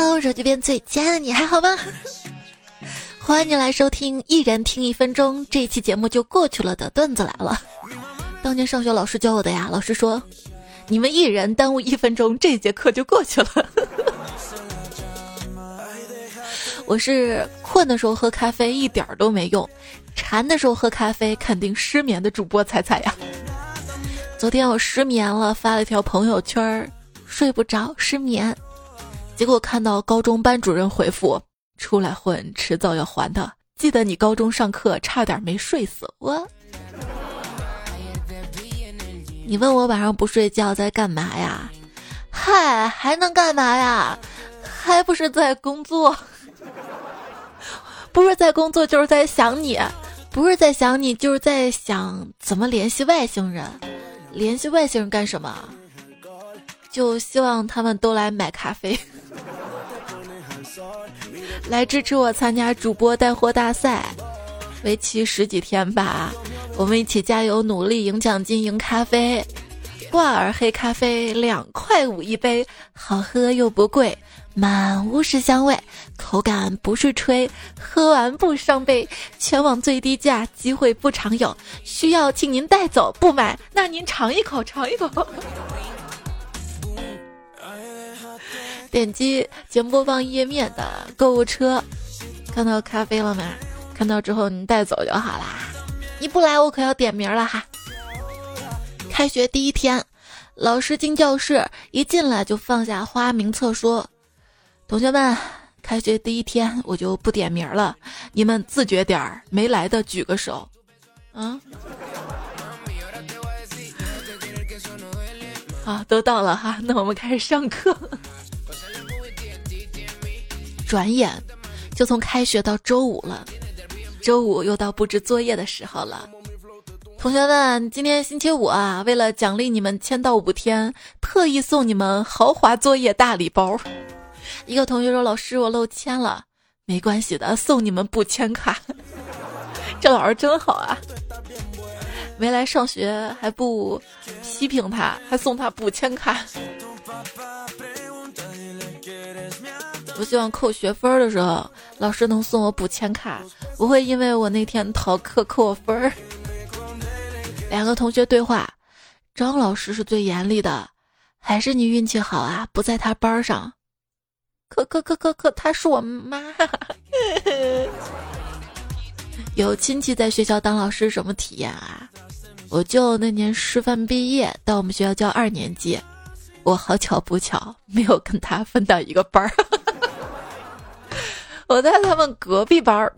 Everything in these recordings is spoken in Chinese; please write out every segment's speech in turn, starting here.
Hello，手机边最亲爱的你还好吗？欢迎你来收听《一人听一分钟》，这一期节目就过去了的段子来了。当年上学老师教我的呀，老师说，你们一人耽误一分钟，这节课就过去了。我是困的时候喝咖啡一点儿都没用，馋的时候喝咖啡肯定失眠的主播彩彩呀。昨天我失眠了，发了一条朋友圈，睡不着，失眠。结果看到高中班主任回复：“出来混，迟早要还的。记得你高中上课差点没睡死我。”你问我晚上不睡觉在干嘛呀？嗨，还能干嘛呀？还不是在工作？不是在工作，就是在想你；不是在想你，就是在想怎么联系外星人。联系外星人干什么？就希望他们都来买咖啡。来支持我参加主播带货大赛，为期十几天吧，我们一起加油努力，赢奖金，赢咖啡。挂耳黑咖啡两块五一杯，好喝又不贵，满屋是香味，口感不是吹，喝完不伤悲，全网最低价，机会不常有，需要请您带走，不买那您尝一口，尝一口。点击节目播放页面的购物车，看到咖啡了没？看到之后你带走就好啦。你不来我可要点名了哈。开学第一天，老师进教室一进来就放下花名册说：“同学们，开学第一天我就不点名了，你们自觉点儿，没来的举个手。”嗯。好，都到了哈，那我们开始上课。转眼就从开学到周五了，周五又到布置作业的时候了。同学们，今天星期五啊，为了奖励你们签到五天，特意送你们豪华作业大礼包。一个同学说：“老师，我漏签了，没关系的，送你们补签卡。”这老师真好啊，没来上学还不批评他，还送他补签卡。我希望扣学分的时候，老师能送我补签卡，不会因为我那天逃课扣我分儿。两个同学对话，张老师是最严厉的，还是你运气好啊，不在他班上？可可可可可，他是我妈。有亲戚在学校当老师什么体验啊？我舅那年师范毕业到我们学校教二年级，我好巧不巧没有跟他分到一个班儿。我在他们隔壁班儿，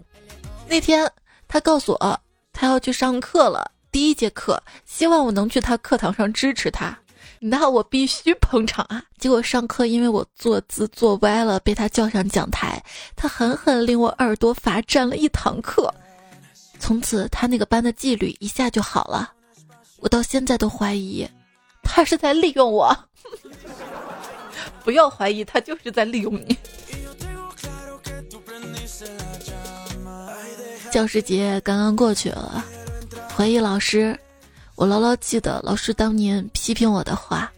那天他告诉我他要去上课了，第一节课，希望我能去他课堂上支持他，那我必须捧场啊！结果上课因为我坐姿坐歪了，被他叫上讲台，他狠狠令我耳朵罚站了一堂课，从此他那个班的纪律一下就好了，我到现在都怀疑他是在利用我，不要怀疑他就是在利用你。教师节刚刚过去了，回忆老师，我牢牢记得老师当年批评我的话。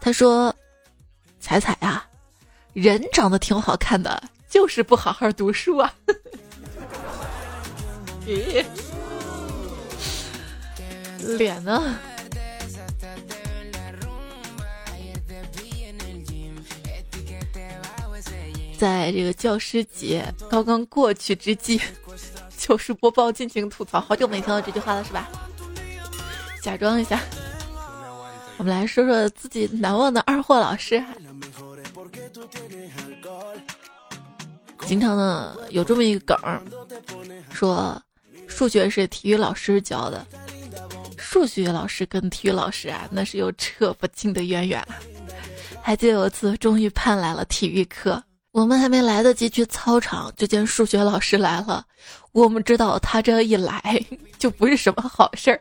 他说：“彩彩呀，人长得挺好看的，就是不好好读书啊。”咦，脸呢？在这个教师节刚刚过去之际。糗 事播报，尽情吐槽。好久没听到这句话了，是吧？假装一下，我们来说说自己难忘的二货老师。经常呢有这么一个梗儿，说数学是体育老师教的，数学老师跟体育老师啊，那是有扯不尽的渊源。还记得有一次，终于盼来了体育课。我们还没来得及去操场，就见数学老师来了。我们知道他这一来 就不是什么好事儿。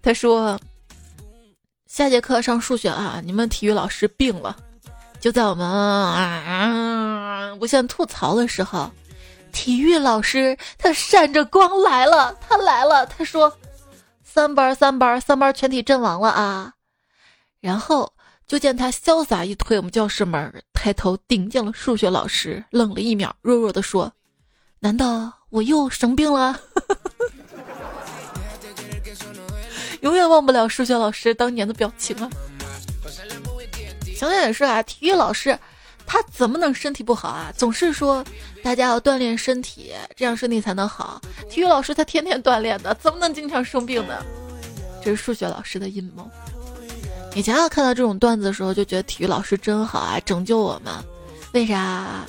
他说：“下节课上数学啊，你们体育老师病了。”就在我们啊无限吐槽的时候，体育老师他闪着光来了，他来了。他说：“三班三班三班全体阵亡了啊！”然后就见他潇洒一推我们教室门。抬头顶见了数学老师，愣了一秒，弱弱的说：“难道我又生病了？” 永远忘不了数学老师当年的表情啊！想想也是啊，体育老师他怎么能身体不好啊？总是说大家要锻炼身体，这样身体才能好。体育老师他天天锻炼的，怎么能经常生病呢？这是数学老师的阴谋。以前啊，看到这种段子的时候，就觉得体育老师真好啊，拯救我们。为啥？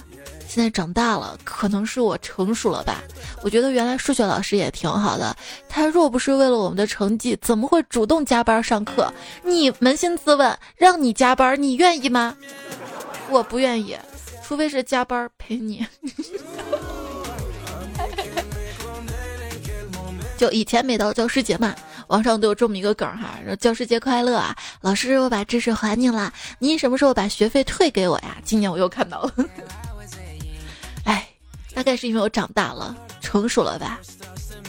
现在长大了，可能是我成熟了吧？我觉得原来数学老师也挺好的。他若不是为了我们的成绩，怎么会主动加班上课？你扪心自问，让你加班，你愿意吗？我不愿意，除非是加班陪你。就以前每到教师节嘛，网上都有这么一个梗哈，说教师节快乐啊，老师我把知识还你了，你什么时候把学费退给我呀？今年我又看到了。哎，大概是因为我长大了，成熟了吧？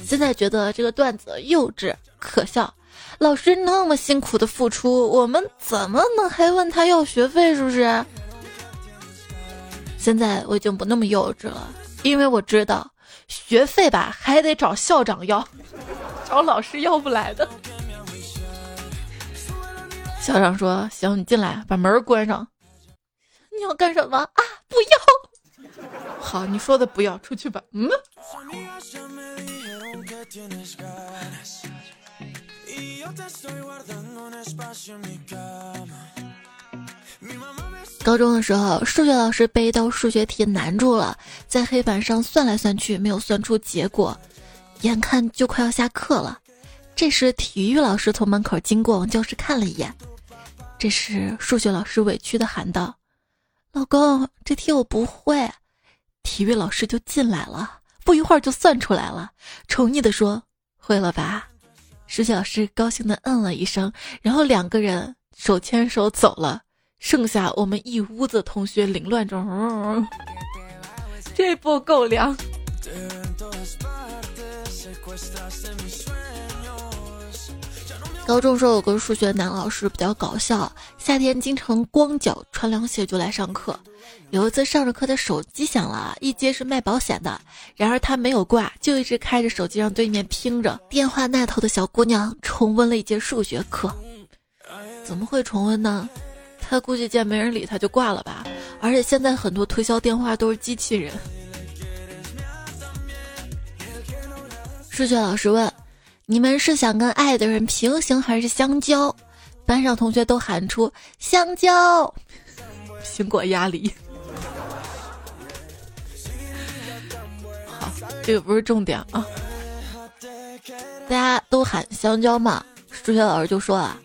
现在觉得这个段子幼稚可笑。老师那么辛苦的付出，我们怎么能还问他要学费？是不是？现在我已经不那么幼稚了，因为我知道学费吧还得找校长要，找老师要不来的。校长说：“行，你进来，把门关上。你要干什么啊？不要。”好，你说的不要出去吧。嗯。高中的时候，数学老师被一道数学题难住了，在黑板上算来算去，没有算出结果，眼看就快要下课了。这时，体育老师从门口经过，往教室看了一眼。这时，数学老师委屈的喊道：“老公，这题我不会。”体育老师就进来了，不一会儿就算出来了，宠溺的说：“会了吧？”数学老师高兴的嗯了一声，然后两个人手牵手走了，剩下我们一屋子同学凌乱中，这波够凉。高中时候有个数学男老师比较搞笑，夏天经常光脚穿凉鞋就来上课。有一次上着课，他手机响了，一接是卖保险的。然而他没有挂，就一直开着手机让对面听着。电话那头的小姑娘重温了一节数学课，怎么会重温呢？他估计见没人理他就挂了吧。而且现在很多推销电话都是机器人。数学老师问：“你们是想跟爱的人平行还是相交？”班上同学都喊出：“香蕉。”苹果鸭梨。好，这个不是重点啊。大家都喊香蕉嘛，数学老师就说啊，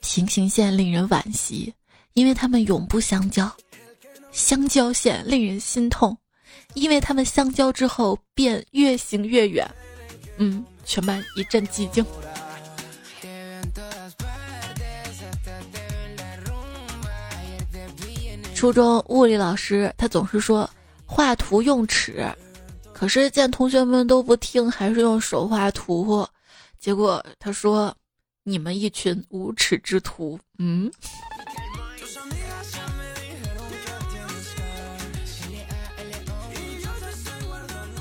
平行线令人惋惜，因为他们永不相交；相交线令人心痛，因为他们相交之后便越行越远。嗯，全班一阵寂静。初中物理老师他总是说画图用尺，可是见同学们都不听，还是用手画图。结果他说：“你们一群无耻之徒。”嗯。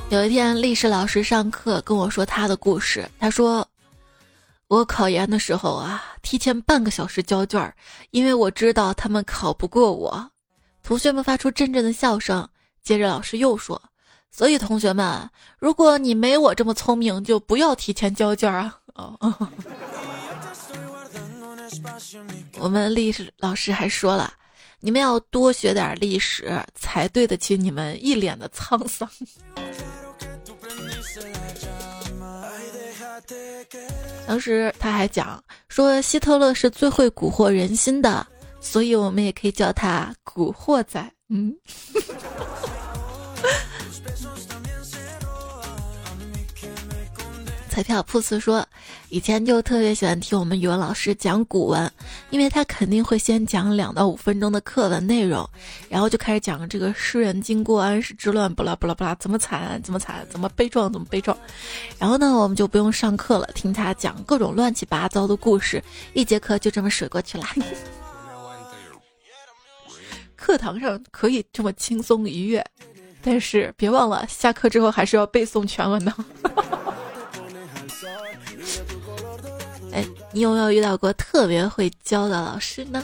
有一天，历史老师上课跟我说他的故事。他说：“我考研的时候啊，提前半个小时交卷，因为我知道他们考不过我。”同学们发出阵阵的笑声。接着老师又说：“所以同学们，如果你没我这么聪明，就不要提前交卷啊！”哦，我们历史老师还说了：“你们要多学点历史，才对得起你们一脸的沧桑。”当时他还讲说，希特勒是最会蛊惑人心的。所以我们也可以叫他“蛊惑仔”。嗯。彩票铺子说，以前就特别喜欢听我们语文老师讲古文，因为他肯定会先讲两到五分钟的课文内容，然后就开始讲这个诗人经过安史之乱，巴拉巴拉巴拉，怎么惨，怎么惨，怎么悲壮，怎么悲壮。然后呢，我们就不用上课了，听他讲各种乱七八糟的故事，一节课就这么水过去了。课堂上可以这么轻松愉悦，但是别忘了下课之后还是要背诵全文的。哎，你有没有遇到过特别会教的老师呢？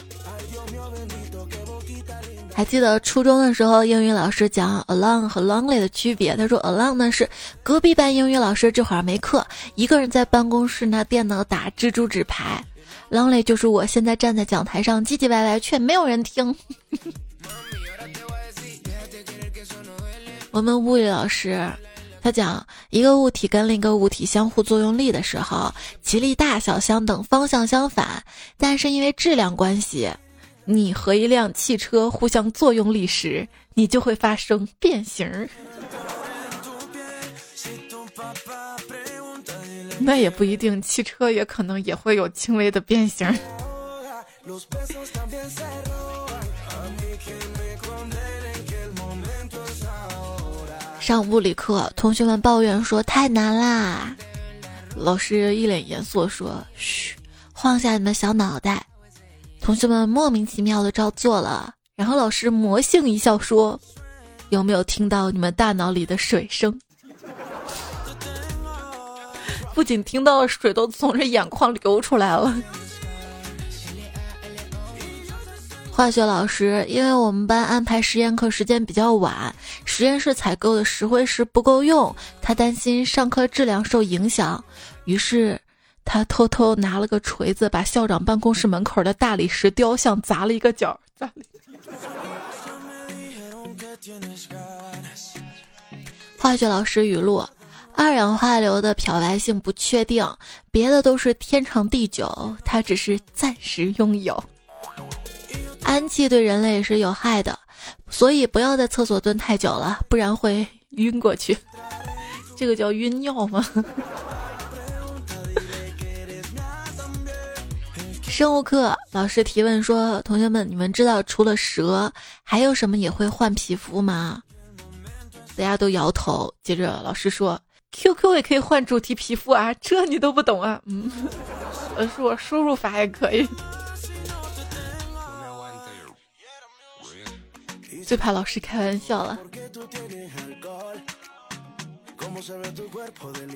还记得初中的时候，英语老师讲 alone 和 lonely 的区别。他说 alone 呢是隔壁班英语老师这会儿没课，一个人在办公室拿电脑打蜘蛛纸牌；lonely 就是我现在站在讲台上唧唧歪歪，却没有人听。我们物理老师他讲，一个物体跟另一个物体相互作用力的时候，其力大小相等，方向相反，但是因为质量关系。你和一辆汽车互相作用力时，你就会发生变形。那也不一定，汽车也可能也会有轻微的变形。上物理课，同学们抱怨说太难啦。老师一脸严肃说：“嘘，晃下你们小脑袋。”同学们莫名其妙的照做了，然后老师魔性一笑说：“有没有听到你们大脑里的水声？” 不仅听到了水都从这眼眶流出来了。化学老师，因为我们班安排实验课时间比较晚，实验室采购的石灰石不够用，他担心上课质量受影响，于是。他偷偷拿了个锤子，把校长办公室门口的大理石雕像砸了一个角。化学老师语录：二氧化硫的漂白性不确定，别的都是天长地久，它只是暂时拥有。氨气对人类是有害的，所以不要在厕所蹲太久了，不然会晕过去。这个叫晕尿吗？生物课老师提问说：“同学们，你们知道除了蛇，还有什么也会换皮肤吗？”大家都摇头。接着老师说：“QQ 也可以换主题皮肤啊，这你都不懂啊？”嗯，呃，是我输入法也可以。最怕老师开玩笑了。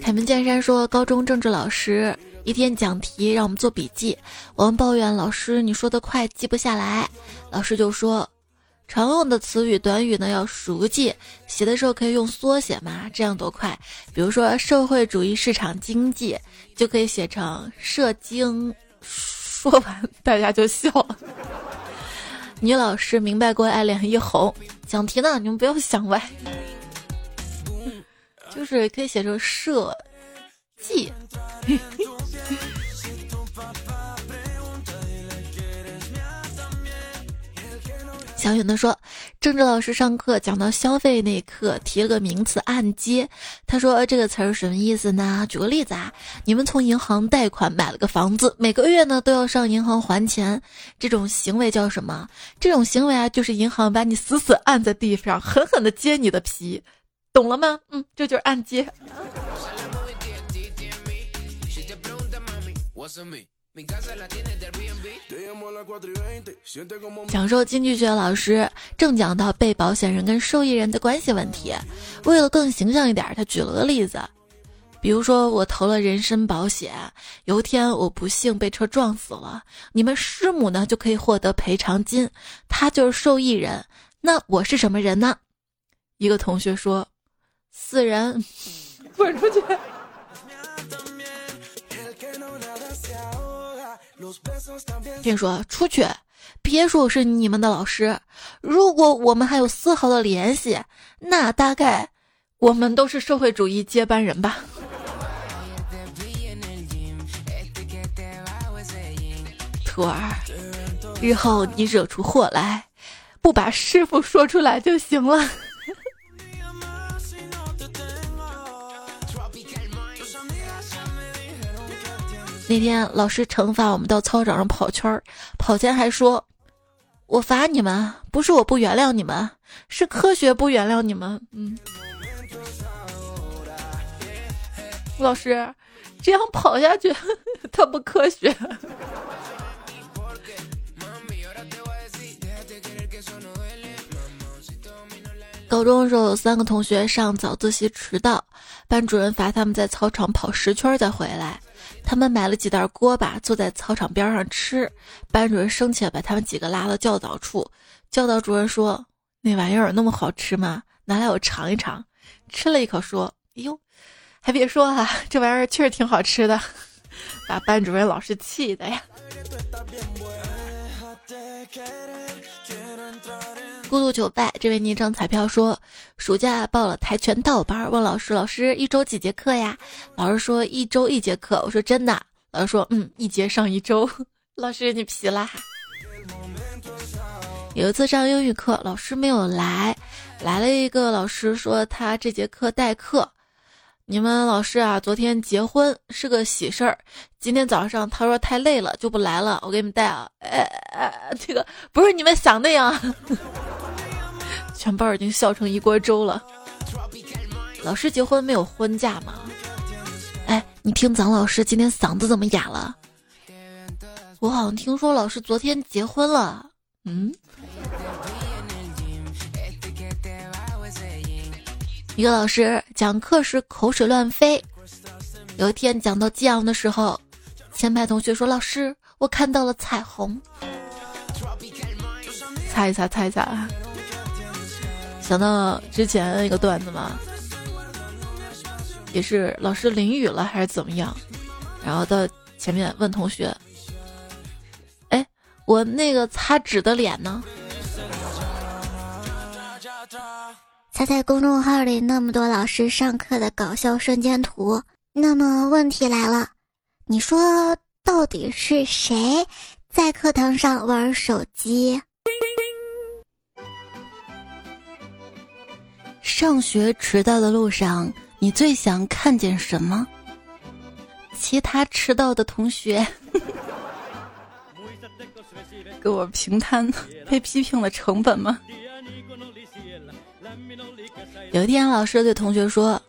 开门见山说：“高中政治老师。”一天讲题让我们做笔记，我们抱怨老师你说的快记不下来，老师就说常用的词语短语呢要熟记，写的时候可以用缩写嘛，这样多快。比如说社会主义市场经济就可以写成社经，说完大家就笑了。女老师明白过爱脸一红，想题呢你们不要想歪，就是可以写成设计。小允的说，政治老师上课讲到消费那一刻，提了个名词“按揭”。他说这个词儿什么意思呢？举个例子啊，你们从银行贷款买了个房子，每个月呢都要上银行还钱，这种行为叫什么？这种行为啊，就是银行把你死死按在地上，狠狠的揭你的皮，懂了吗？嗯，这就是按揭。讲授经济学老师正讲到被保险人跟受益人的关系问题，为了更形象一点，他举了个例子，比如说我投了人身保险，有一天我不幸被车撞死了，你们师母呢就可以获得赔偿金，他就是受益人，那我是什么人呢？一个同学说，死人，滚出去。听说出去，别说我是你们的老师。如果我们还有丝毫的联系，那大概我们都是社会主义接班人吧。徒儿，日后你惹出祸来，不把师傅说出来就行了。那天老师惩罚我们到操场上跑圈儿，跑前还说：“我罚你们，不是我不原谅你们，是科学不原谅你们。”嗯，老师，这样跑下去，他不科学。高中的时候有三个同学上早自习迟到，班主任罚他们在操场跑十圈再回来。他们买了几袋锅巴，坐在操场边上吃。班主任生气了，把他们几个拉到教导处。教导主任说：“那玩意儿那么好吃吗？拿来我尝一尝。”吃了一口，说：“哎呦，还别说啊，这玩意儿确实挺好吃的。”把班主任老师气的呀。孤独求败，这位昵称彩票说，暑假报了跆拳道班，问老师，老师一周几节课呀？老师说一周一节课。我说真的？老师说嗯，一节上一周。老师你皮啦？有一次上英语课，老师没有来，来了一个老师说他这节课代课。你们老师啊，昨天结婚是个喜事儿，今天早上他说太累了就不来了，我给你们带啊。哎哎，这个不是你们想那样。全班已经笑成一锅粥了。老师结婚没有婚假吗？哎，你听咱老师今天嗓子怎么哑了？我好像听说老师昨天结婚了。嗯。一个老师讲课时口水乱飞。有一天讲到激昂的时候，前排同学说：“老师，我看到了彩虹。”擦一擦，擦一擦。想到之前一个段子嘛，也是老师淋雨了还是怎么样，然后到前面问同学：“哎，我那个擦纸的脸呢？”猜猜公众号里那么多老师上课的搞笑瞬间图，那么问题来了，你说到底是谁在课堂上玩手机？上学迟到的路上，你最想看见什么？其他迟到的同学，给我平摊被批评的成本吗？有一天，老师对同学说：“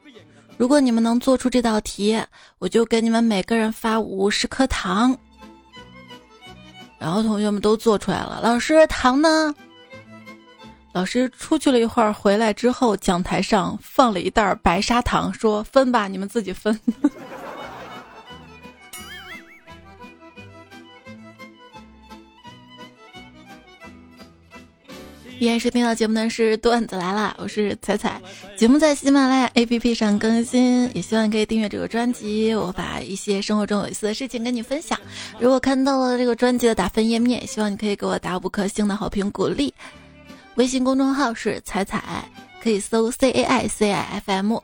如果你们能做出这道题，我就给你们每个人发五十颗糖。”然后同学们都做出来了。老师，糖呢？老师出去了一会儿，回来之后，讲台上放了一袋白砂糖，说：“分吧，你们自己分。”依然是听到节目的是段子来了，我是彩彩。节目在喜马拉雅 APP 上更新，也希望你可以订阅这个专辑。我把一些生活中有意思的事情跟你分享。如果看到了这个专辑的打分页面，希望你可以给我打五颗星的好评鼓励。微信公众号是彩彩，可以搜 C A I C I F M，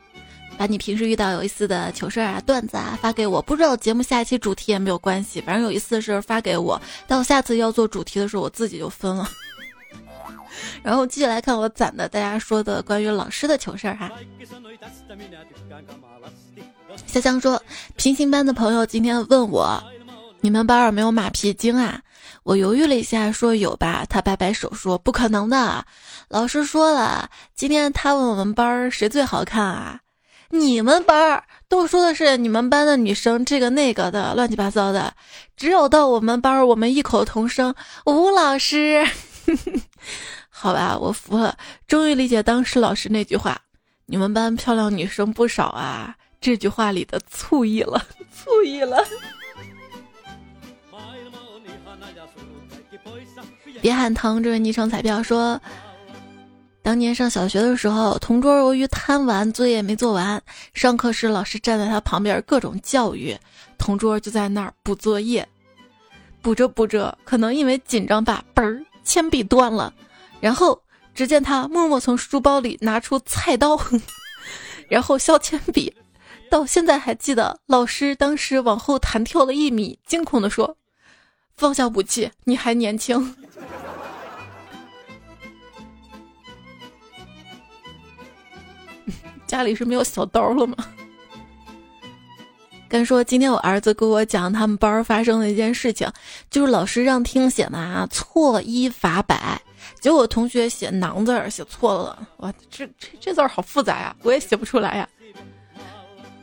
把你平时遇到有意思的糗事儿啊、段子啊发给我。不知道节目下一期主题也没有关系，反正有意思的事儿发给我。到下次要做主题的时候，我自己就分了。然后继续来看我攒的大家说的关于老师的糗事儿哈。香香说，平行班的朋友今天问我，你们班有没有马屁精啊？我犹豫了一下，说有吧。他摆摆手说：“不可能的，老师说了，今天他问我们班谁最好看啊？你们班儿都说的是你们班的女生这个那个的乱七八糟的，只有到我们班，我们异口同声，吴老师。好吧，我服了，终于理解当时老师那句话，你们班漂亮女生不少啊，这句话里的醋意了，醋意了。”别喊疼！这位昵称彩票说，当年上小学的时候，同桌由于贪玩，作业没做完，上课时老师站在他旁边各种教育，同桌就在那儿补作业，补着补着，可能因为紧张吧，嘣儿，铅笔断了，然后只见他默默从书包里拿出菜刀，然后削铅笔，到现在还记得，老师当时往后弹跳了一米，惊恐地说。放下武器，你还年轻。家里是没有小刀了吗？跟说今天我儿子给我讲他们班发生的一件事情，就是老师让听写嘛，错一罚百，结果同学写囊字写错了，哇，这这这字儿好复杂呀，我也写不出来呀。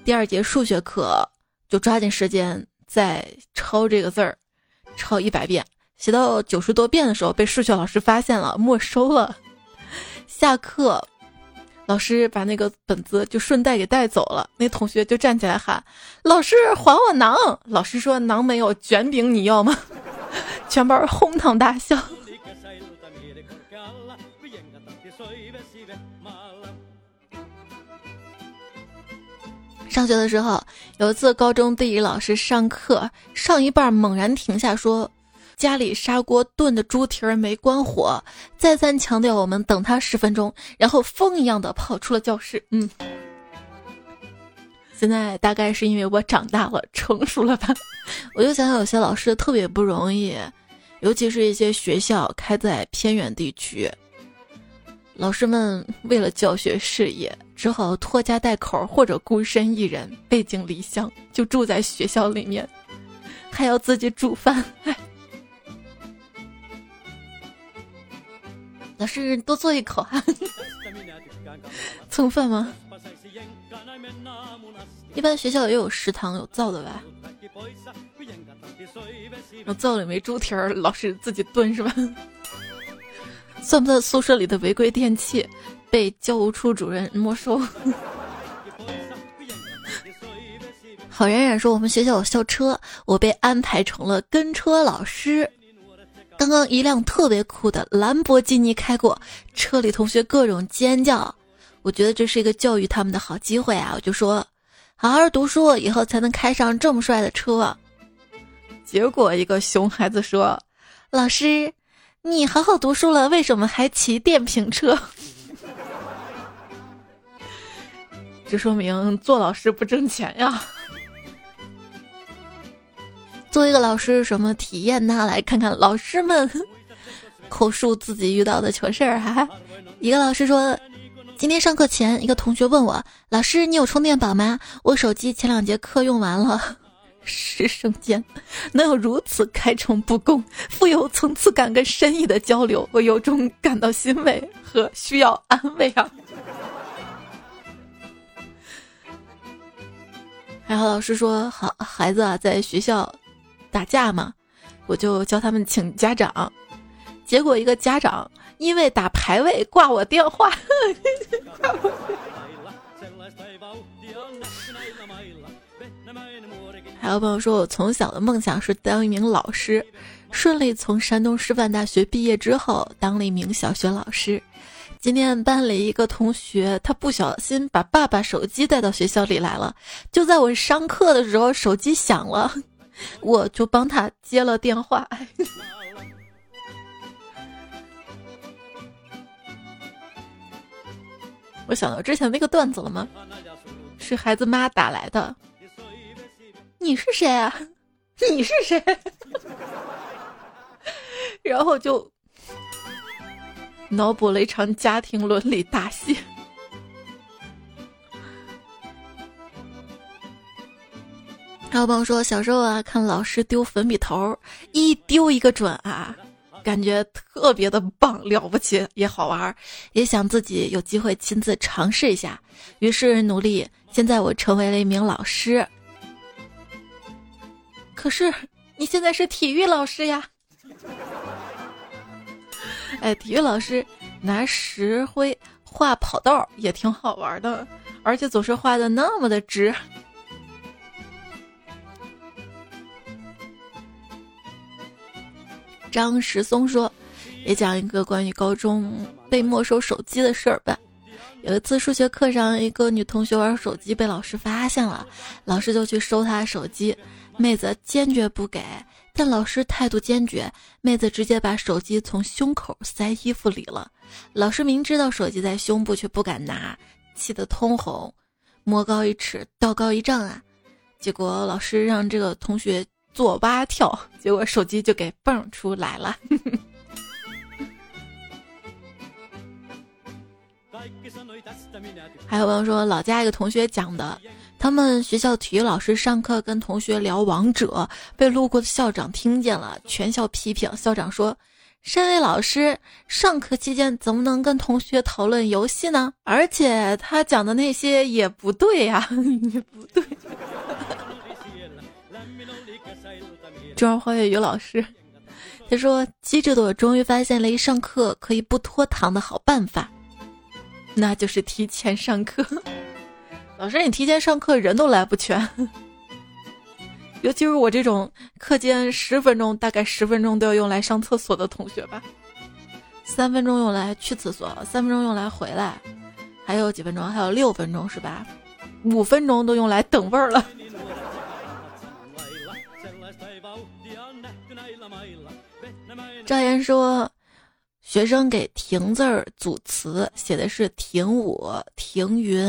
第二节数学课就抓紧时间再抄这个字儿。抄一百遍，写到九十多遍的时候被数学老师发现了，没收了。下课，老师把那个本子就顺带给带走了，那同学就站起来喊：“老师还我囊！”老师说：“囊没有，卷饼你要吗？” 全班哄堂大笑。上学的时候，有一次高中地理老师上课上一半猛然停下说。家里砂锅炖的猪蹄儿没关火，再三强调我们等他十分钟，然后风一样的跑出了教室。嗯，现在大概是因为我长大了，成熟了吧？我就想想，有些老师特别不容易，尤其是一些学校开在偏远地区，老师们为了教学事业，只好拖家带口或者孤身一人背井离乡，就住在学校里面，还要自己煮饭。老师，多做一口哈，蹭饭吗？一般学校也有食堂有灶的吧？那灶里没猪蹄儿，老师自己炖是吧？算不算宿舍里的违规电器？被教务处主任没收。好冉冉说我们学校有校车，我被安排成了跟车老师。刚刚一辆特别酷的兰博基尼开过，车里同学各种尖叫，我觉得这是一个教育他们的好机会啊！我就说，好好读书，以后才能开上这么帅的车。结果一个熊孩子说：“老师，你好好读书了，为什么还骑电瓶车？”这说明做老师不挣钱呀。作为一个老师，什么体验呢？来看看老师们 口述自己遇到的糗事儿哈。一个老师说，今天上课前，一个同学问我：“老师，你有充电宝吗？我手机前两节课用完了。”师生间能有如此开诚布公、富有层次感跟深意的交流，我由衷感到欣慰和需要安慰啊。还好老师说，好孩子啊，在学校。打架嘛，我就叫他们请家长，结果一个家长因为打排位挂我电话。还有朋友说我从小的梦想是当一名老师，顺利从山东师范大学毕业之后当了一名小学老师。今天班里一个同学他不小心把爸爸手机带到学校里来了，就在我上课的时候手机响了。我就帮他接了电话。我想到之前那个段子了吗？是孩子妈打来的。你是谁啊？你是谁？然后就脑补了一场家庭伦理大戏。还有朋友说，小时候啊，看老师丢粉笔头，一丢一个准啊，感觉特别的棒，了不起，也好玩，也想自己有机会亲自尝试一下，于是努力。现在我成为了一名老师，可是你现在是体育老师呀？哎，体育老师拿石灰画跑道也挺好玩的，而且总是画的那么的直。张石松说：“也讲一个关于高中被没收手机的事儿吧。有一次数学课上，一个女同学玩手机被老师发现了，老师就去收她手机，妹子坚决不给，但老师态度坚决，妹子直接把手机从胸口塞衣服里了。老师明知道手机在胸部，却不敢拿，气得通红，魔高一尺，道高一丈啊！结果老师让这个同学。”做蛙跳，结果手机就给蹦出来了。还有朋友说，老家一个同学讲的，他们学校体育老师上课跟同学聊王者，被路过的校长听见了，全校批评。校长说：“身为老师，上课期间怎么能跟同学讨论游戏呢？而且他讲的那些也不对呀，也不对。”中二花月语老师，他说：“机智的我终于发现了一上课可以不拖堂的好办法。那就是提前上课。老师，你提前上课人都来不全，尤其是我这种课间十分钟，大概十分钟都要用来上厕所的同学吧。三分钟用来去厕所，三分钟用来回来，还有几分钟？还有六分钟是吧？五分钟都用来等位儿了。赵岩说。学生给“停”字儿组词，写的是“停舞”“停云”。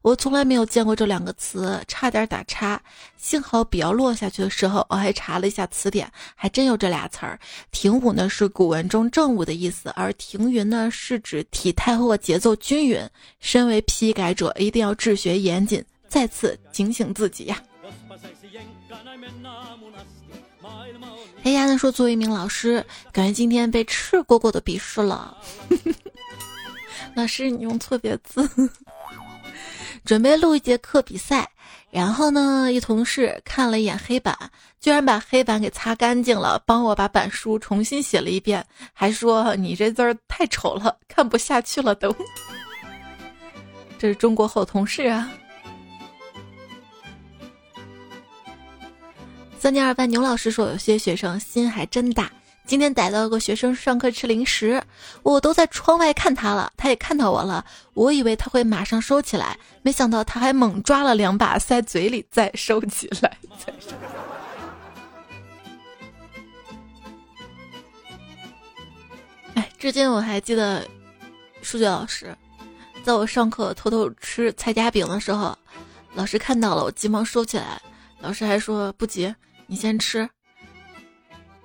我从来没有见过这两个词，差点打叉。幸好笔要落下去的时候，我还查了一下词典，还真有这俩词儿。“停舞”呢是古文中正午的意思，而“停云”呢是指体态或节奏均匀。身为批改者，一定要治学严谨，再次警醒自己呀。哎呀，他说：“作为一名老师，感觉今天被赤果果的鄙视了。老师，你用错别字。准备录一节课比赛，然后呢，一同事看了一眼黑板，居然把黑板给擦干净了，帮我把板书重新写了一遍，还说你这字儿太丑了，看不下去了都。这是中国好同事啊。”三年二班牛老师说：“有些学生心还真大。今天逮到个学生上课吃零食，我都在窗外看他了，他也看到我了。我以为他会马上收起来，没想到他还猛抓了两把塞嘴里，再收起来。哎，至今我还记得，数学老师在我上课偷偷吃菜夹饼的时候，老师看到了，我急忙收起来。老师还说不急。”你先吃，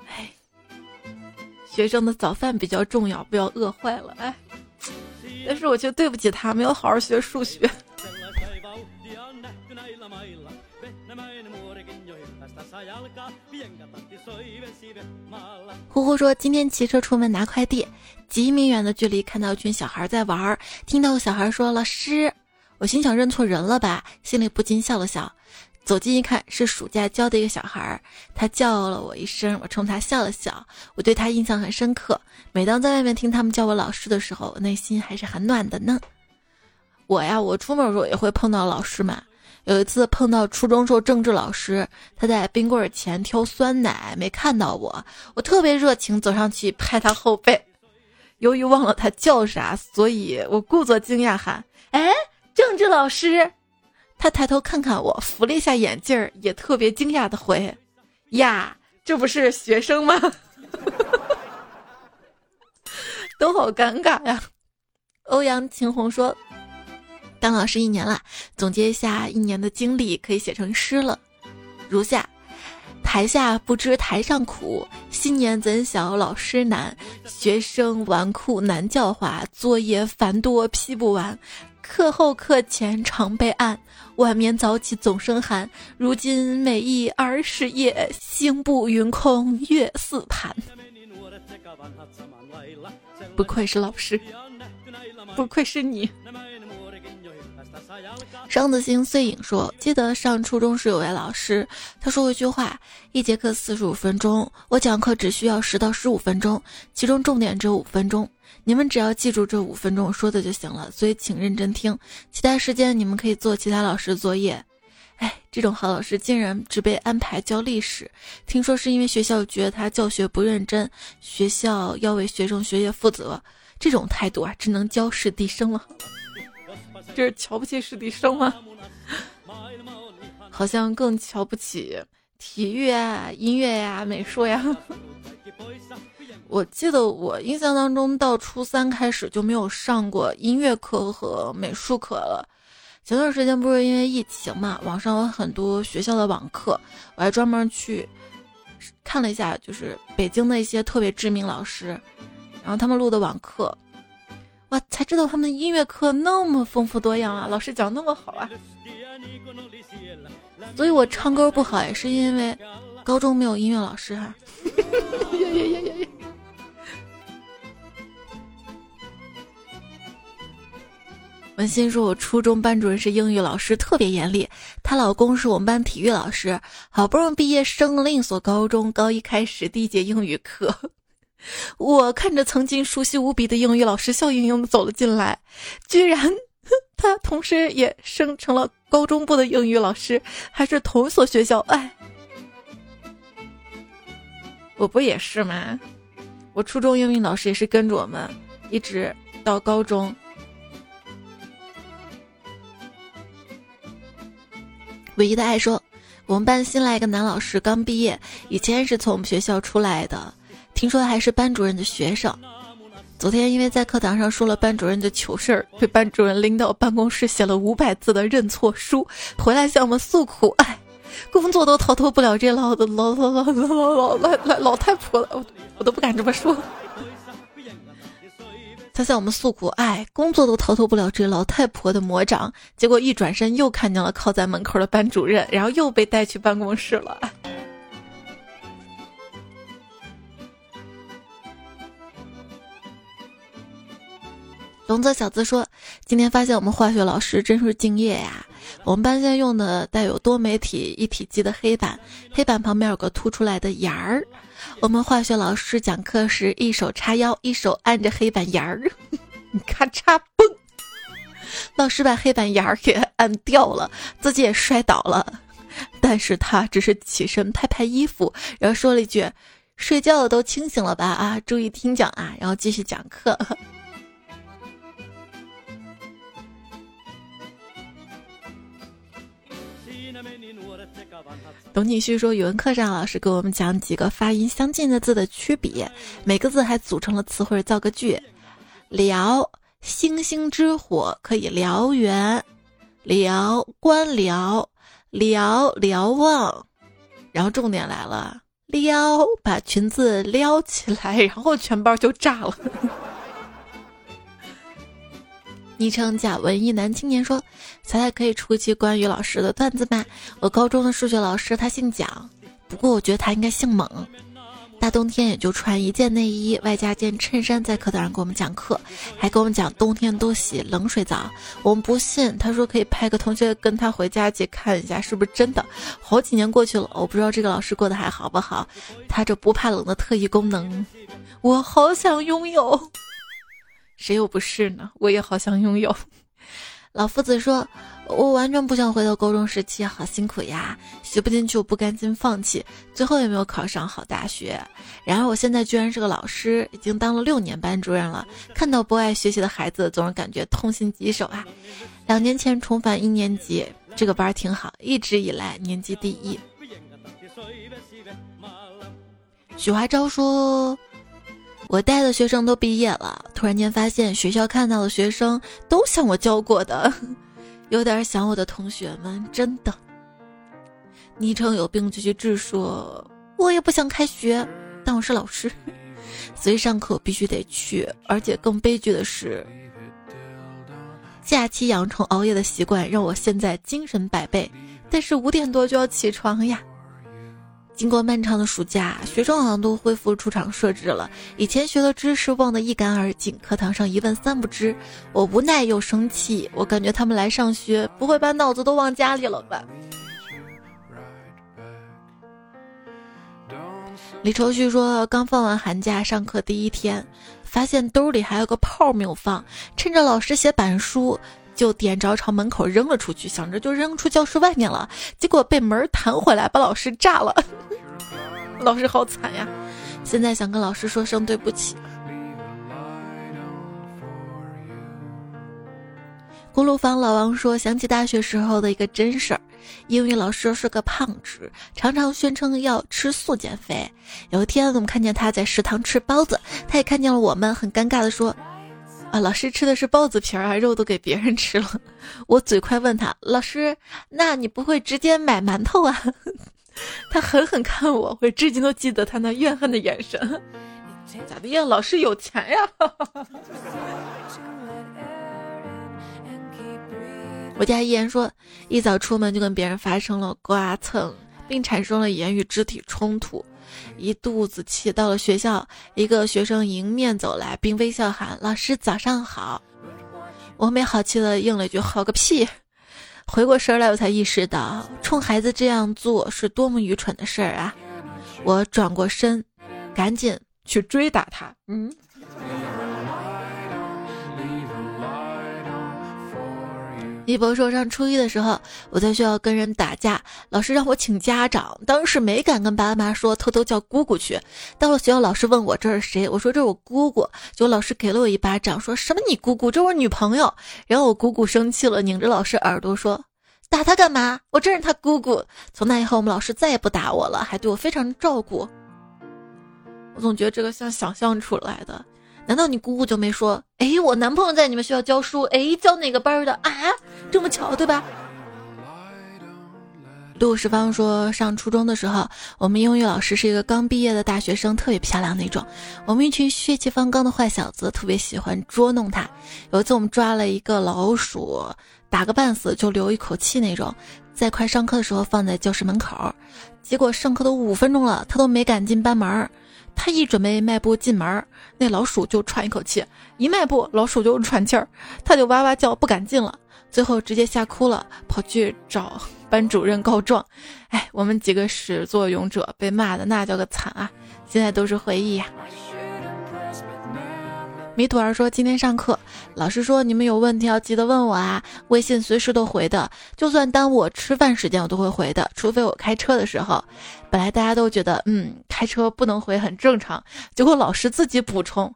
哎，学生的早饭比较重要，不要饿坏了，哎。但是我却对不起他，没有好好学数学。呼呼说，今天骑车出门拿快递，几米远的距离看到一群小孩在玩，听到小孩说老师，我心想认错人了吧，心里不禁笑了笑。走近一看，是暑假教的一个小孩儿，他叫了我一声，我冲他笑了笑，我对他印象很深刻。每当在外面听他们叫我老师的时候，我内心还是很暖的呢。我呀，我出门的时候也会碰到老师嘛。有一次碰到初中时候政治老师，他在冰棍前挑酸奶，没看到我，我特别热情走上去拍他后背。由于忘了他叫啥，所以我故作惊讶喊：“哎，政治老师。”他抬头看看我，扶了一下眼镜儿，也特别惊讶的回：“呀，这不是学生吗？” 都好尴尬呀。欧阳晴红说：“当老师一年了，总结一下一年的经历，可以写成诗了，如下：台下不知台上苦，新年怎晓老师难？学生纨绔难教化，作业繁多批不完。”课后课前常备案，晚眠早起总生寒。如今每忆儿时夜，星步云空月似盘。不愧是老师，不愧是你。双子星碎影说：“记得上初中时有位老师，他说过一句话：一节课四十五分钟，我讲课只需要十到十五分钟，其中重点只有五分钟。”你们只要记住这五分钟说的就行了，所以请认真听。其他时间你们可以做其他老师作业。哎，这种好老师竟然只被安排教历史，听说是因为学校觉得他教学不认真，学校要为学生学业负责。这种态度啊，只能教史地生了。这是瞧不起史地生吗？好像更瞧不起体育啊、音乐呀、美术呀。我记得我印象当中，到初三开始就没有上过音乐课和美术课了。前段时间不是因为疫情嘛，网上有很多学校的网课，我还专门去看了一下，就是北京的一些特别知名老师，然后他们录的网课，哇，才知道他们音乐课那么丰富多样啊，老师讲那么好啊。所以我唱歌不好也是因为高中没有音乐老师哈。文心说：“我初中班主任是英语老师，特别严厉。她老公是我们班体育老师，好不容易毕业升了另一所高中，高一开始第一节英语课，我看着曾经熟悉无比的英语老师笑盈盈的走了进来，居然 他同时也升成了高中部的英语老师，还是同一所学校。哎，我不也是吗？我初中英语老师也是跟着我们，一直到高中。唯一的爱说，我们班新来一个男老师，刚毕业，以前是从我们学校出来的，听说还是班主任的学生。昨天因为在课堂上说了班主任的糗事儿，被班主任拎到办公室写了五百字的认错书，回来向我们诉苦。哎，工作都逃脱不了这老的老老老老老老老老太婆了，我我都不敢这么说。他向我们诉苦，哎，工作都逃脱不了这老太婆的魔掌。结果一转身又看见了靠在门口的班主任，然后又被带去办公室了。龙泽小子说：“今天发现我们化学老师真是敬业呀！我们班现在用的带有多媒体一体机的黑板，黑板旁边有个凸出来的眼儿。我们化学老师讲课时，一手叉腰，一手按着黑板沿儿，咔嚓嘣，老师把黑板沿儿给按掉了，自己也摔倒了，但是他只是起身拍拍衣服，然后说了一句：‘睡觉的都清醒了吧？啊，注意听讲啊！’然后继续讲课。”董景旭说，语文课上老师给我们讲几个发音相近的字的区别，每个字还组成了词汇造个句。燎，星星之火可以燎原，燎官僚，燎瞭望。然后重点来了，撩把裙子撩起来，然后全班就炸了。昵称假文艺男青年说：“彩彩可以出一期关于老师的段子吗？我高中的数学老师他姓蒋，不过我觉得他应该姓猛。大冬天也就穿一件内衣外加件衬衫在课堂上给我们讲课，还给我们讲冬天多洗冷水澡。我们不信，他说可以派个同学跟他回家去看一下是不是真的。好几年过去了，我不知道这个老师过得还好不好。他这不怕冷的特异功能，我好想拥有。”谁又不是呢？我也好想拥有。老夫子说：“我完全不想回到高中时期，好辛苦呀，学不进去，我不甘心放弃，最后也没有考上好大学。然而我现在居然是个老师，已经当了六年班主任了。看到不爱学习的孩子，总是感觉痛心疾首啊。两年前重返一年级，这个班挺好，一直以来年级第一。”许华昭说。我带的学生都毕业了，突然间发现学校看到的学生都像我教过的，有点想我的同学们，真的。昵称有病就去治，说我也不想开学，但我是老师，所以上课必须得去。而且更悲剧的是，假期养成熬夜的习惯，让我现在精神百倍，但是五点多就要起床呀。经过漫长的暑假，学生好像都恢复出厂设置了。以前学的知识忘得一干二净，课堂上一问三不知。我无奈又生气，我感觉他们来上学不会把脑子都忘家里了吧？李愁绪说，刚放完寒假，上课第一天，发现兜里还有个炮没有放，趁着老师写板书。就点着朝门口扔了出去，想着就扔出教室外面了，结果被门弹回来，把老师炸了。老师好惨呀！现在想跟老师说声对不起。锅炉房老王说，想起大学时候的一个真事儿，英语老师是个胖子，常常宣称要吃素减肥。有一天，我们看见他在食堂吃包子，他也看见了我们，很尴尬的说。啊，老师吃的是包子皮儿啊，肉都给别人吃了。我嘴快问他，老师，那你不会直接买馒头啊？他狠狠看我，我至今都记得他那怨恨的眼神。咋的呀？老师有钱呀？我家依然说，一早出门就跟别人发生了刮蹭，并产生了言语肢体冲突。一肚子气，到了学校，一个学生迎面走来，并微笑喊：“老师早上好。”我没好气的应了一句：“好个屁！”回过神来，我才意识到，冲孩子这样做是多么愚蠢的事儿啊！我转过身，赶紧去追打他。嗯。一博说，上初一的时候，我在学校跟人打架，老师让我请家长，当时没敢跟爸妈说，偷偷叫姑姑去。到了学校，老师问我这是谁，我说这是我姑姑，结果老师给了我一巴掌，说什么你姑姑，这我女朋友。然后我姑姑生气了，拧着老师耳朵说，打他干嘛？我真是他姑姑。从那以后，我们老师再也不打我了，还对我非常照顾。我总觉得这个像想象出来的。难道你姑姑就没说？哎，我男朋友在你们学校教书，哎，教哪个班的啊？这么巧，对吧？杜十方说，上初中的时候，我们英语老师是一个刚毕业的大学生，特别漂亮那种。我们一群血气方刚的坏小子，特别喜欢捉弄他。有一次，我们抓了一个老鼠，打个半死就留一口气那种，在快上课的时候放在教室门口。结果上课都五分钟了，他都没敢进班门。他一准备迈步进门，那老鼠就喘一口气；一迈步，老鼠就喘气儿，它就哇哇叫，不敢进了。最后直接吓哭了，跑去找班主任告状。哎，我们几个始作俑者被骂的那叫个惨啊！现在都是回忆呀。米土儿说：“今天上课，老师说你们有问题要记得问我啊，微信随时都回的，就算耽误我吃饭时间我都会回的，除非我开车的时候。本来大家都觉得，嗯，开车不能回很正常，结果老师自己补充，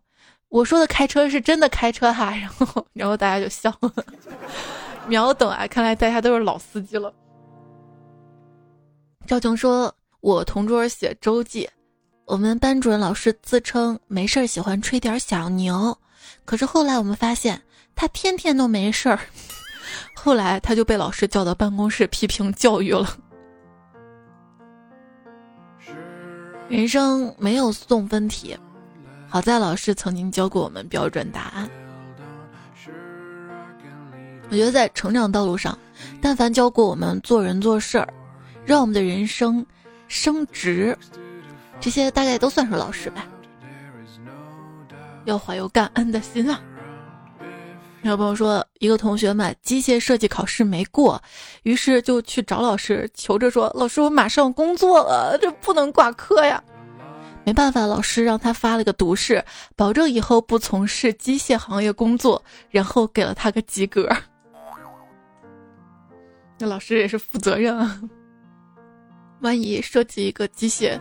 我说的开车是真的开车哈，然后然后大家就笑了，秒懂啊，看来大家都是老司机了。”赵琼说：“我同桌写周记。”我们班主任老师自称没事儿喜欢吹点小牛，可是后来我们发现他天天都没事儿，后来他就被老师叫到办公室批评教育了。人生没有送分题，好在老师曾经教过我们标准答案。我觉得在成长道路上，但凡教过我们做人做事儿，让我们的人生升值。这些大概都算是老师吧，要怀有感恩的心啊。有朋友说，一个同学嘛，机械设计考试没过，于是就去找老师求着说：“老师，我马上工作了，这不能挂科呀。”没办法，老师让他发了个毒誓，保证以后不从事机械行业工作，然后给了他个及格。那老师也是负责任啊，万一设计一个机械。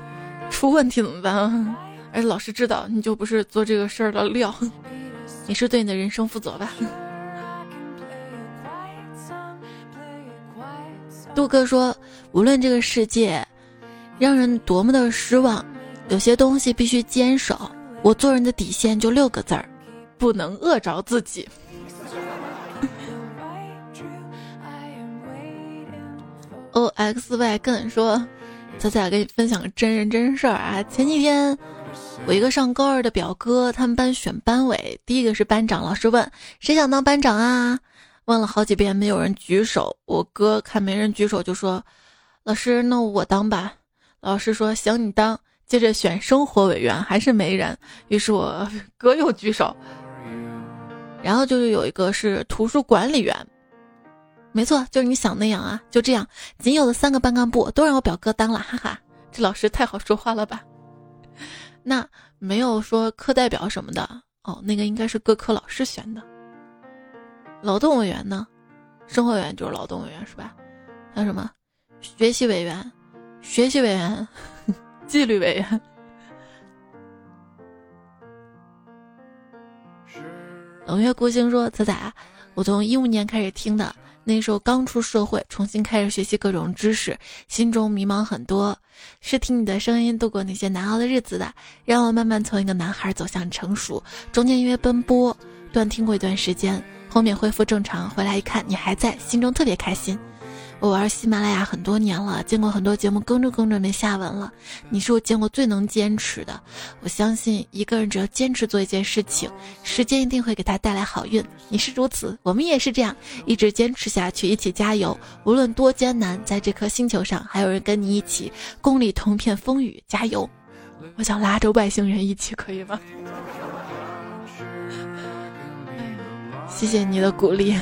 出问题怎么办啊？而老师知道你就不是做这个事儿的料，你是对你的人生负责吧？杜哥说，无论这个世界让人多么的失望，有些东西必须坚守。我做人的底线就六个字儿：不能饿着自己。O X Y 跟说。仔仔给你分享个真人真事儿啊！前几天，我一个上高二的表哥，他们班选班委，第一个是班长。老师问谁想当班长啊？问了好几遍没有人举手。我哥看没人举手，就说：“老师，那我当吧。”老师说：“行，你当。”接着选生活委员，还是没人。于是我 哥又举手。然后就是有一个是图书管理员。没错，就是你想那样啊！就这样，仅有的三个班干部都让我表哥当了，哈哈，这老师太好说话了吧？那没有说课代表什么的哦，那个应该是各科老师选的。劳动委员呢？生活委员就是劳动委员是吧？还有什么？学习委员、学习委员、纪律委员。冷月孤星说：“仔仔，我从一五年开始听的。”那时候刚出社会，重新开始学习各种知识，心中迷茫很多。是听你的声音度过那些难熬的日子的，让我慢慢从一个男孩走向成熟。中间因为奔波断听过一段时间，后面恢复正常，回来一看你还在，心中特别开心。我玩喜马拉雅很多年了，见过很多节目，更着更着没下文了。你是我见过最能坚持的。我相信一个人只要坚持做一件事情，时间一定会给他带来好运。你是如此，我们也是这样，一直坚持下去，一起加油。无论多艰难，在这颗星球上，还有人跟你一起共历同片风雨，加油！我想拉着外星人一起，可以吗？谢谢你的鼓励。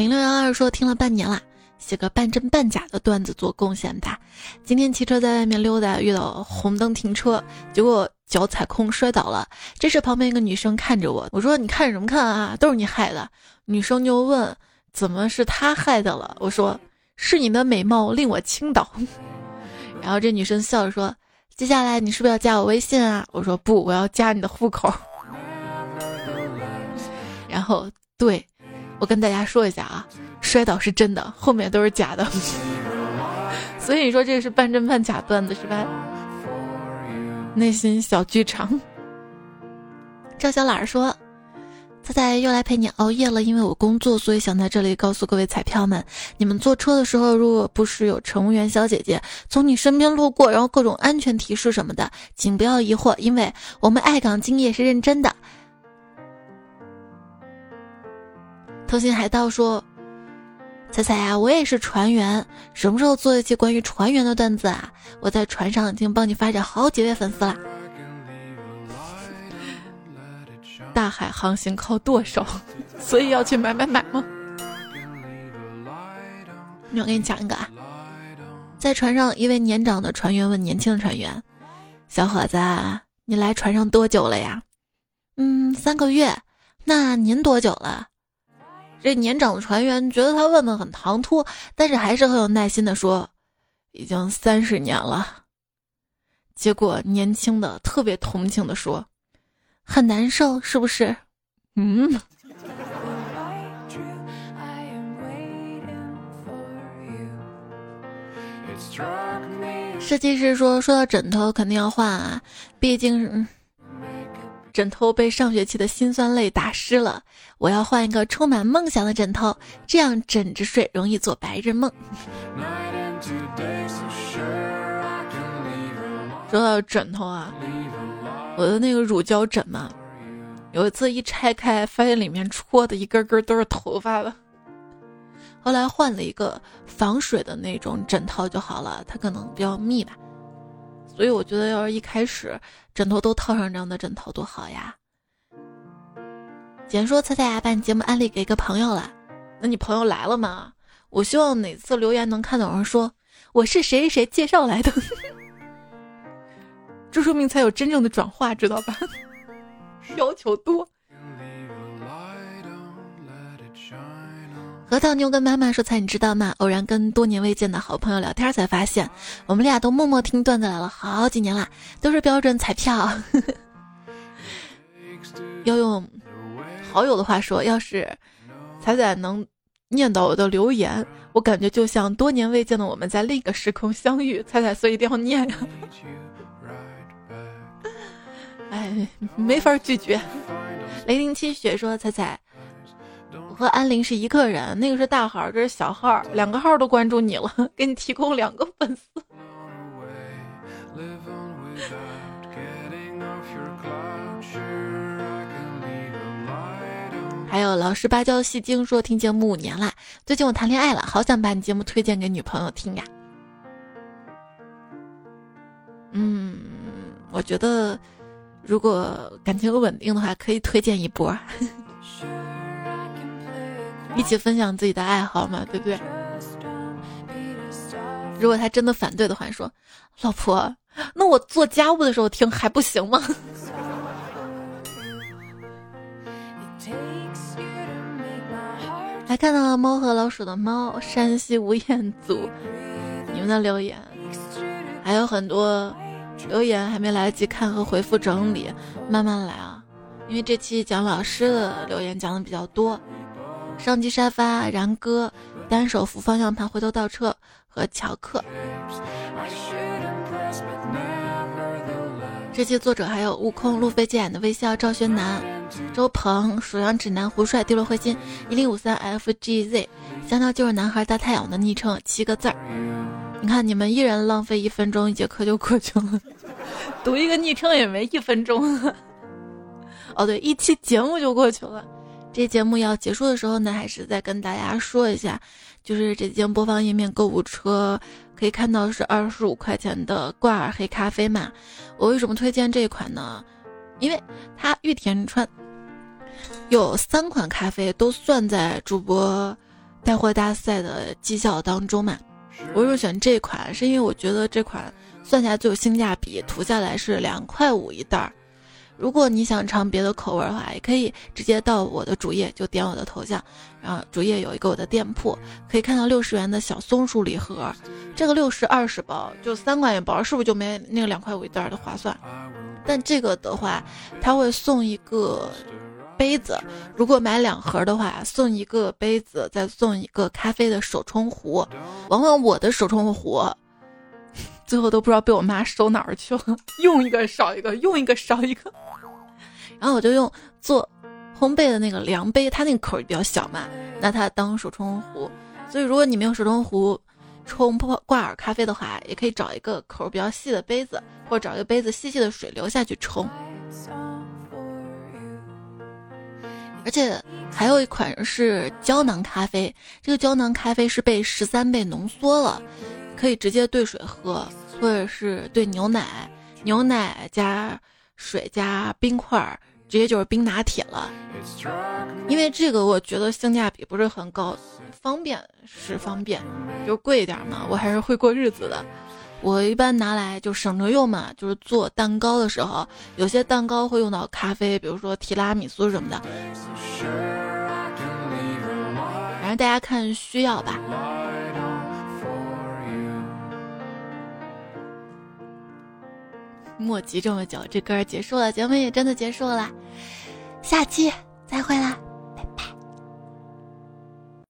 零六幺二说听了半年了，写个半真半假的段子做贡献吧。今天骑车在外面溜达，遇到红灯停车，结果脚踩空摔倒了。这时旁边一个女生看着我，我说：“你看什么看啊？都是你害的。”女生就问：“怎么是他害的了？”我说：“是你的美貌令我倾倒。”然后这女生笑着说：“接下来你是不是要加我微信啊？”我说：“不，我要加你的户口。”然后对。我跟大家说一下啊，摔倒是真的，后面都是假的，所以你说这个是半真半假段子是吧？内心小剧场。赵小懒说：“仔仔又来陪你熬夜了，因为我工作，所以想在这里告诉各位彩票们，你们坐车的时候，如果不是有乘务员小姐姐从你身边路过，然后各种安全提示什么的，请不要疑惑，因为我们爱岗敬业是认真的。”偷心海盗说：“彩彩呀，我也是船员，什么时候做一期关于船员的段子啊？我在船上已经帮你发展好几位粉丝了。大海航行靠舵手，所以要去买买买吗？那我给你讲一个啊，在船上，一位年长的船员问年轻的船员：小伙子，你来船上多久了呀？嗯，三个月。那您多久了？”这年长的船员觉得他问的很唐突，但是还是很有耐心的说：“已经三十年了。”结果年轻的特别同情的说：“很难受，是不是？”嗯。设计师说：“说到枕头，肯定要换啊，毕竟。”嗯枕头被上学期的辛酸泪打湿了，我要换一个充满梦想的枕头，这样枕着睡容易做白日梦。说到枕头啊，我的那个乳胶枕嘛，有一次一拆开，发现里面戳的一根根都是头发了。后来换了一个防水的那种枕套就好了，它可能比较密吧。所以我觉得，要是一开始枕头都套上这样的枕头多好呀！简说：“猜猜啊，把你节目安利给一个朋友了，那你朋友来了吗？我希望哪次留言能看到人说我是谁谁介绍来的，这说明才有真正的转化，知道吧？要求多。”核桃妞跟妈妈说：“菜，你知道吗？偶然跟多年未见的好朋友聊天，才发现我们俩都默默听段子来了好几年啦，都是标准彩票。要用好友的话说，要是彩彩能念到我的留言，我感觉就像多年未见的我们在另一个时空相遇。彩彩，所以一定要念呀！哎，没法拒绝。雷霆七雪说：彩彩。”和安林是一个人，那个是大号，这是小号，两个号都关注你了，给你提供两个粉丝。还有老实芭蕉戏精说听节目五年了，最近我谈恋爱了，好想把你节目推荐给女朋友听呀。嗯，我觉得如果感情稳定的话，可以推荐一波。一起分享自己的爱好嘛，对不对？如果他真的反对的话，说：“老婆，那我做家务的时候听还不行吗？” 还看到了猫和老鼠的猫，山西吴彦祖，你们的留言还有很多留言还没来得及看和回复整理，慢慢来啊，因为这期讲老师的留言讲的比较多。上机沙发，然哥，单手扶方向盘，回头倒车和乔克。这期作者还有悟空、路飞剑眼的微笑、赵轩南、周鹏、属羊指南、胡帅、丢落灰心、一零五三 FGZ、香蕉就是男孩大太阳的昵称七个字儿。你看，你们一人浪费一分钟，一节课就过去了。读一个昵称也没一分钟。哦，对，一期节目就过去了。这节目要结束的时候呢，还是再跟大家说一下，就是这间播放页面购物车可以看到是二十五块钱的挂耳黑咖啡嘛。我为什么推荐这一款呢？因为它玉田川有三款咖啡都算在主播带货大赛的绩效当中嘛，我为什么选这款，是因为我觉得这款算下来最有性价比，涂下来是两块五一袋儿。如果你想尝别的口味的话，也可以直接到我的主页，就点我的头像，然后主页有一个我的店铺，可以看到六十元的小松鼠礼盒，这个六十二十包就三块钱包，是不是就没那个两块五一袋的划算？但这个的话，他会送一个杯子，如果买两盒的话，送一个杯子，再送一个咖啡的手冲壶。往往我的手冲壶。最后都不知道被我妈收哪儿去了，用一个少一个，用一个少一个。然后我就用做烘焙的那个量杯，它那个口比较小嘛，拿它当手冲壶。所以如果你没有手冲壶冲泡挂耳咖啡的话，也可以找一个口比较细的杯子，或者找一个杯子细细的水流下去冲。而且还有一款是胶囊咖啡，这个胶囊咖啡是被十三倍浓缩了，可以直接兑水喝。或者是兑牛奶，牛奶加水加冰块儿，直接就是冰拿铁了。因为这个我觉得性价比不是很高，方便是方便，就贵一点嘛。我还是会过日子的。我一般拿来就省着用嘛，就是做蛋糕的时候，有些蛋糕会用到咖啡，比如说提拉米苏什么的。反正大家看需要吧。莫急这么久这歌结束了节目也真的结束了。下期再会啦拜拜。